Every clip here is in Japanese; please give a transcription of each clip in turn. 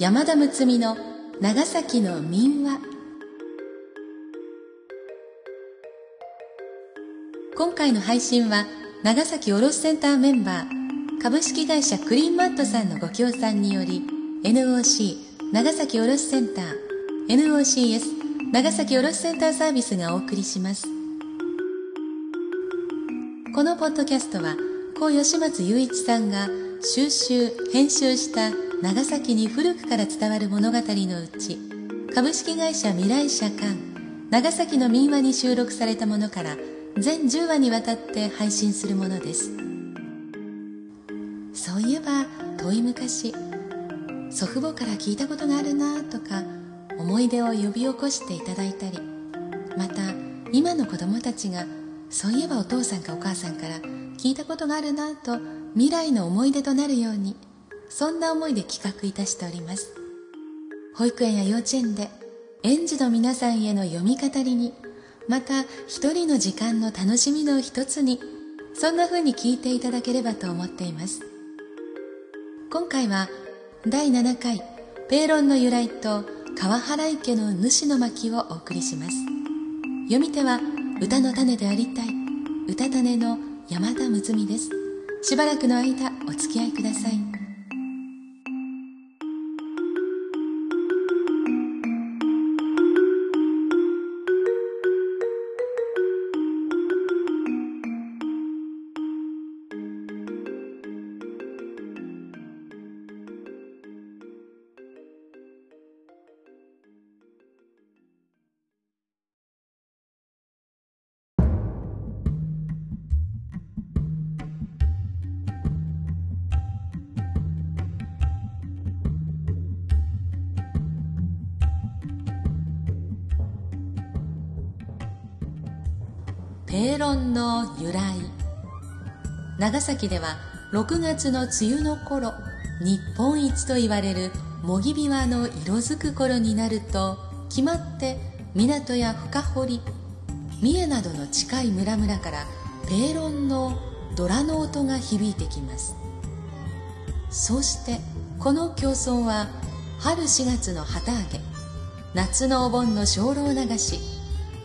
山田睦美の長崎の民話。今回の配信は長崎卸センターメンバー株式会社クリーンマットさんのご協賛により NOC 長崎卸センター。NOCS 長崎卸センターサービスがお送りします。このポッドキャストは故吉松雄一さんが収集編集した長崎に古くから伝わる物語のうち株式会社未来社館長崎の民話に収録されたものから全10話にわたって配信するものです。そういえば遠い昔祖父母から聞いたことがあるなとか思い出を呼び起こしていただいたりまた今の子供たちがそういえばお父さんかお母さんから聞いたことがあるなと未来の思い出となるようにそんな思いで企画いたしております。保育園や幼稚園で園児の皆さんへの読み語りにまた一人の時間の楽しみの一つにそんな風に聞いていただければと思っています。今回は第7回ペーロンの由来と川原池の主の巻をお送りします。読み手は歌の種でありたい歌種の山田睦美です。しばらくの間お付き合いください。ペーロンの由来。長崎では6月の梅雨の頃日本一と言われるもぎびわの色づく頃になると決まって港や深堀三重などの近い村々からペーロンのドラの音が響いてきます。そうしてこの競争は春4月の旗揚げ夏のお盆の精霊流し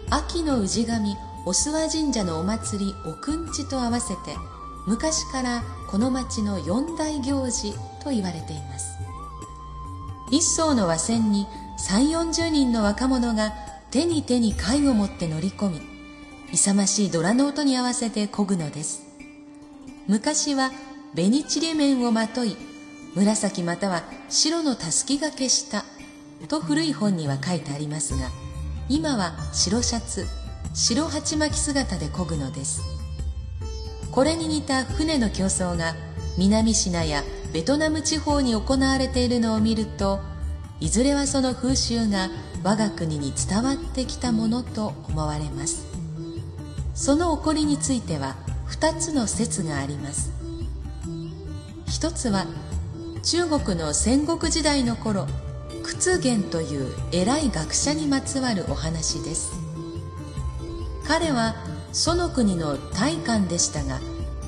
秋の氏神お諏訪神社のお祭りおくんちと合わせて昔からこの町の四大行事と言われています。一層の和船に3 4 0人の若者が手に手に貝を持って乗り込み勇ましいドラの音に合わせて漕ぐのです。昔は紅ちりめんをまとい紫または白のたすきがけしたと古い本には書いてありますが今は白シャツ白鉢巻き姿で漕ぐのです。これに似た船の競争が南シナやベトナム地方に行われているのを見るといずれはその風習が我が国に伝わってきたものと思われます。その起こりについては2つの説があります。一つは中国の戦国時代の頃屈原という偉い学者にまつわるお話です。彼はその国の大官でしたが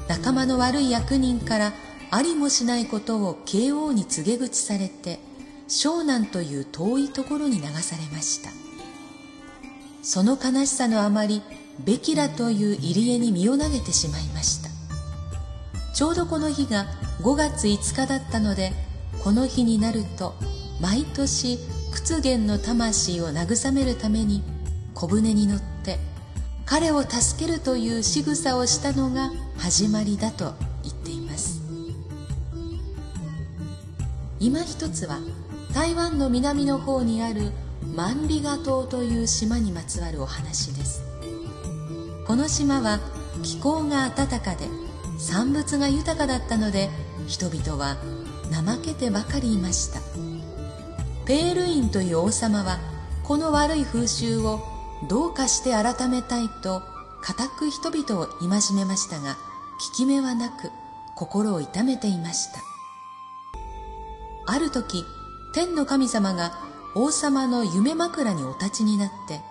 仲間の悪い役人からありもしないことを慶応に告げ口されて湘南という遠いところに流されました。その悲しさのあまりベキラという入り江に身を投げてしまいました。ちょうどこの日が5月5日だったのでこの日になると毎年屈原の魂を慰めるために小舟に乗って彼を助けるという仕草をしたのが始まりだと言っています。今一つは台湾の南の方にある万里ガ島という島にまつわるお話です。この島は気候が暖かで産物が豊かだったので人々は怠けてばかりいました。ペールインという王様はこの悪い風習をどうかして改めたいと固く人々を戒めましたが効き目はなく心を痛めていました。ある時天の神様が王様の夢枕にお立ちになって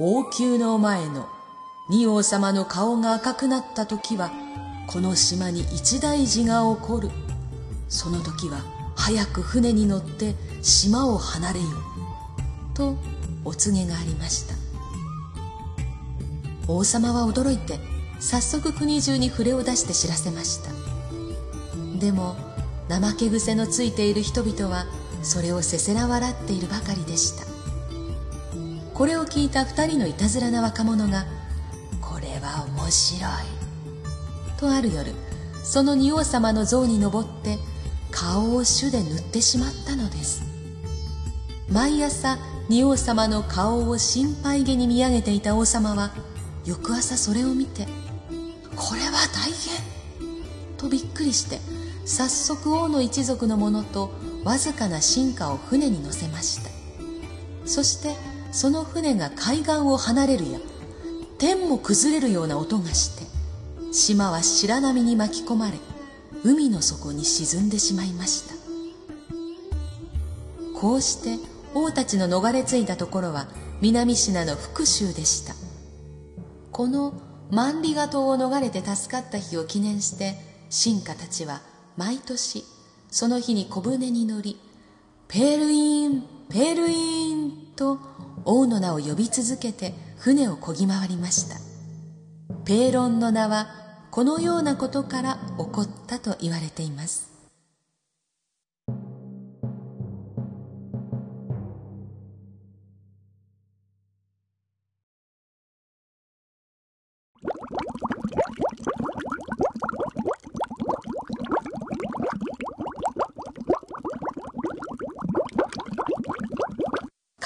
王宮の前の仁王様の顔が赤くなった時はこの島に一大事が起こる。その時は早く船に乗って島を離れよ」とお告げがありました。王様は驚いて早速国中に触れを出して知らせました。でも怠け癖のついている人々はそれをせせら笑っているばかりでした。これを聞いた二人のいたずらな若者が「これは面白い」とある夜その仁王様の像に登って顔を朱で塗ってしまったのです。毎朝仁王様の顔を心配げに見上げていた王様は翌朝それを見て「これは大変!」とびっくりして早速王の一族の者とわずかな進化を船に乗せましたそしてその船が海岸を離れるや天も崩れるような音がして島は白波に巻き込まれ海の底に沈んでしまいましたこうして王たちの逃れ着いたところは南シナの復讐でした。このマンリガ島を逃れて助かった日を記念して進化たちは毎年その日に小舟に乗りペールインペールインと王の名を呼び続けて船を漕ぎ回りました。ペーロンの名はこのようなことから起こったと言われています。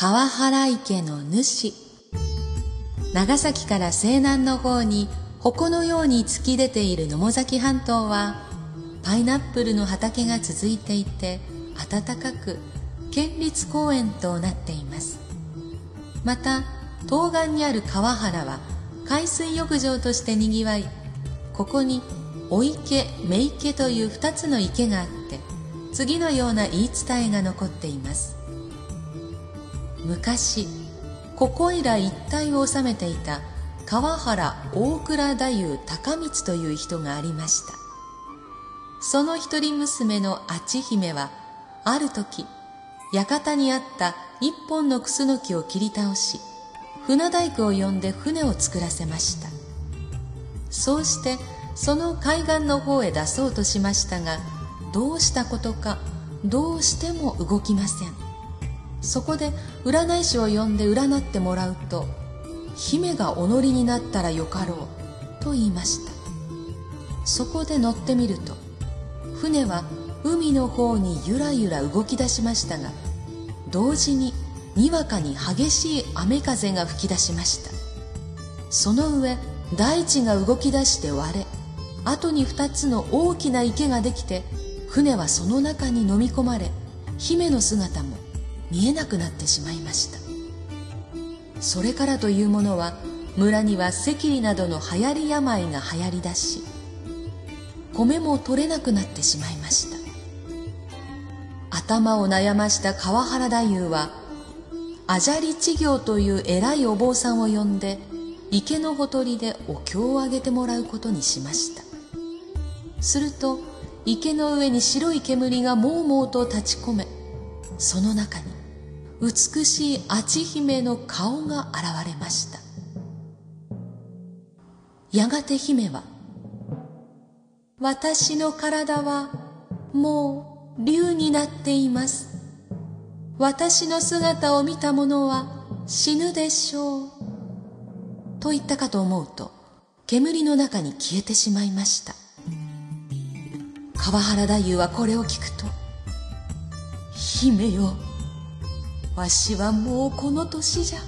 川原池の主。長崎から西南の方に矛のように突き出ている野母崎半島はパイナップルの畑が続いていて暖かく県立公園となっています。また東岸にある川原は海水浴場としてにぎわいここにお池目池という2つの池があって次のような言い伝えが残っています。昔ここいら一帯を治めていた川原大倉太夫高光という人がありました。その一人娘のあち姫はある時館にあった一本のクスノキを切り倒し船大工を呼んで船を作らせました。そうしてその海岸の方へ出そうとしましたがどうしたことかどうしても動きません。そこで占い師を呼んで占ってもらうと姫がお乗りになったらよかろうと言いました。そこで乗ってみると船は海の方にゆらゆら動き出しましたが同時ににわかに激しい雨風が吹き出しました。その上大地が動き出して割れ後に二つの大きな池ができて船はその中に飲み込まれ姫の姿も見えなくなってしまいました。それからというものは村には赤痢などの流行り病が流行りだし米も取れなくなってしまいました。頭を悩ました川原太夫はあじゃり治療という偉いお坊さんを呼んで池のほとりでお経をあげてもらうことにしました。すると池の上に白い煙がもうもうと立ち込めその中に美しいち姫の顔が現れました。やがて姫は「私の体はもう竜になっています。私の姿を見た者は死ぬでしょう」と言ったかと思うと煙の中に消えてしまいました。川原太夫はこれを聞くと「姫よわしはもうこの年じゃ。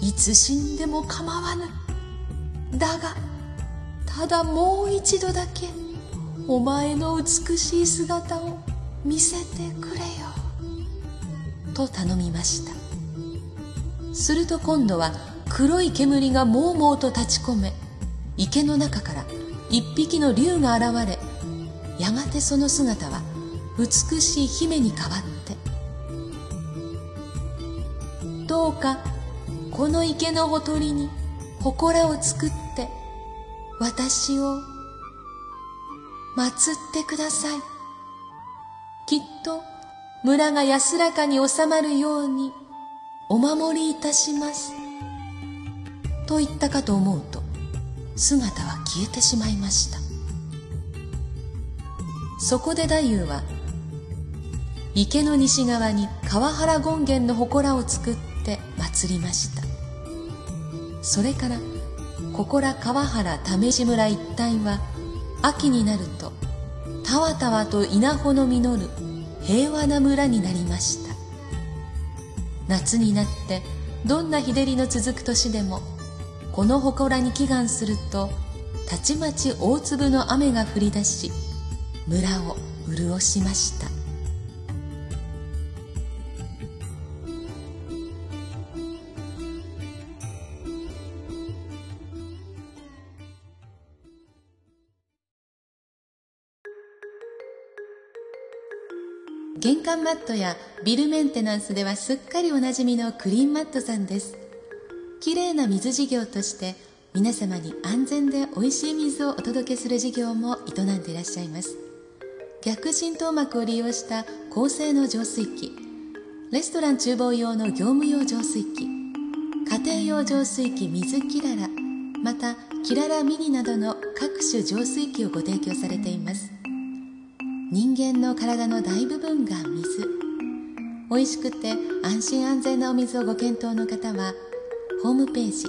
いつ死んでも構わぬ。だが、ただもう一度だけ、お前の美しい姿を見せてくれよ。と頼みました。すると今度は黒い煙がもうもうと立ち込め、池の中から一匹の竜が現れ、やがてその姿は美しい姫に変わった。どうかこの池のほとりに祠を作って私を祀ってください。きっと村が安らかに収まるようにお守りいたしますと言ったかと思うと姿は消えてしまいましたそこで太夫は池の西側に川原権現の祠を作ってて祀りました。それからここら川原為地村一帯は秋になるとたわたわと稲穂の実る平和な村になりました。夏になってどんな日照りの続く年でもこの祠に祈願するとたちまち大粒の雨が降り出し村を潤しました。玄関マットやビルメンテナンスではすっかりおなじみのクリーンマットさんです。きれいな水事業として皆様に安全で美味しい水をお届けする事業も営んでいらっしゃいます。逆浸透膜を利用した高性能浄水器。レストラン厨房用の業務用浄水器。家庭用浄水器水キララ。またキララミニなどの各種浄水器をご提供されています。人間の体の大部分が水。美味しくて安心安全なお水をご検討の方はホームページ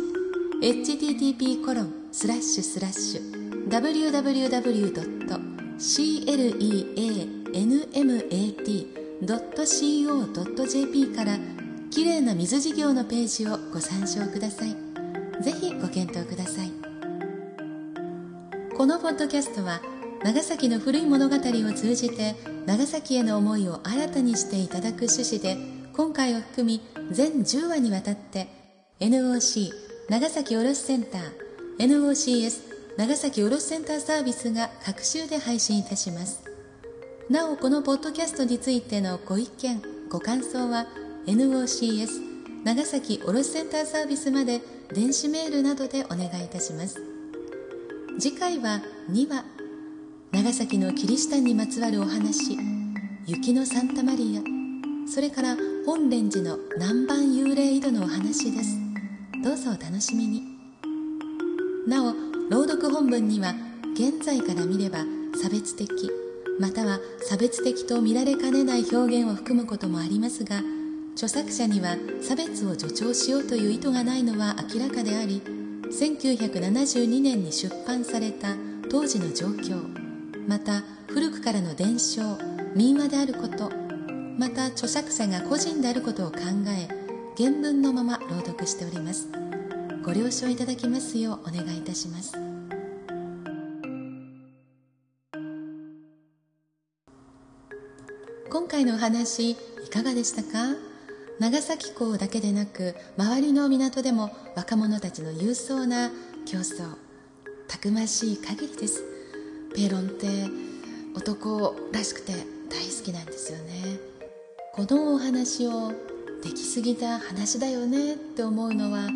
http コロンスラッシュスラッシュ www.cleanmat.co.jp からきれいな水事業のページをご参照ください。ぜひご検討ください。このポッドキャストは長崎の古い物語を通じて長崎への思いを新たにしていただく趣旨で今回を含み全10話にわたって NOC 長崎卸センター NOCS 長崎卸センターサービスが各週で配信いたします。なおこのポッドキャストについてのご意見ご感想は NOCS 長崎卸センターサービスまで電子メールなどでお願いいたします。次回は2話長崎のキリシタンにまつわるお話雪のサンタマリアそれから本蓮寺の南蛮幽霊井戸のお話です。どうぞお楽しみに。なお朗読本文には現在から見れば差別的または差別的と見られかねない表現を含むこともありますが著作者には差別を助長しようという意図がないのは明らかであり1972年に出版された当時の状況。また古くからの伝承民話であることまた著作者が個人であることを考え原文のまま朗読しております。ご了承いただきますようお願いいたします。今回のお話いかがでしたか？長崎港だけでなく周りの港でも若者たちの勇壮な競争たくましい限りです。ペロンって男らしくて大好きなんですよね。このお話をできすぎた話だよねって思うのは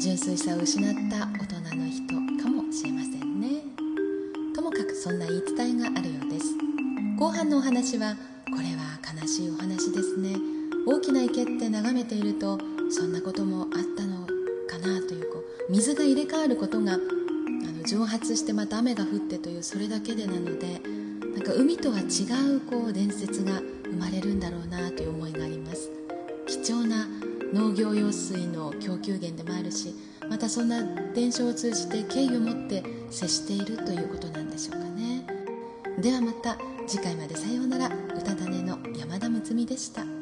純粋さを失った大人の人かもしれませんね。ともかくそんな言い伝えがあるようです。後半のお話はこれは悲しいお話ですね。大きな池って眺めているとそんなこともあったのかなというこう水が入れ替わることが蒸発してまた雨が降ってというそれだけでなのでなんか海とは違うこう伝説が生まれるんだろうなという思いがあります。貴重な農業用水の供給源でもあるしまたそんな伝承を通じて敬意を持って接しているということなんでしょうかね。ではまた次回までさようなら。歌種の山田睦美でした。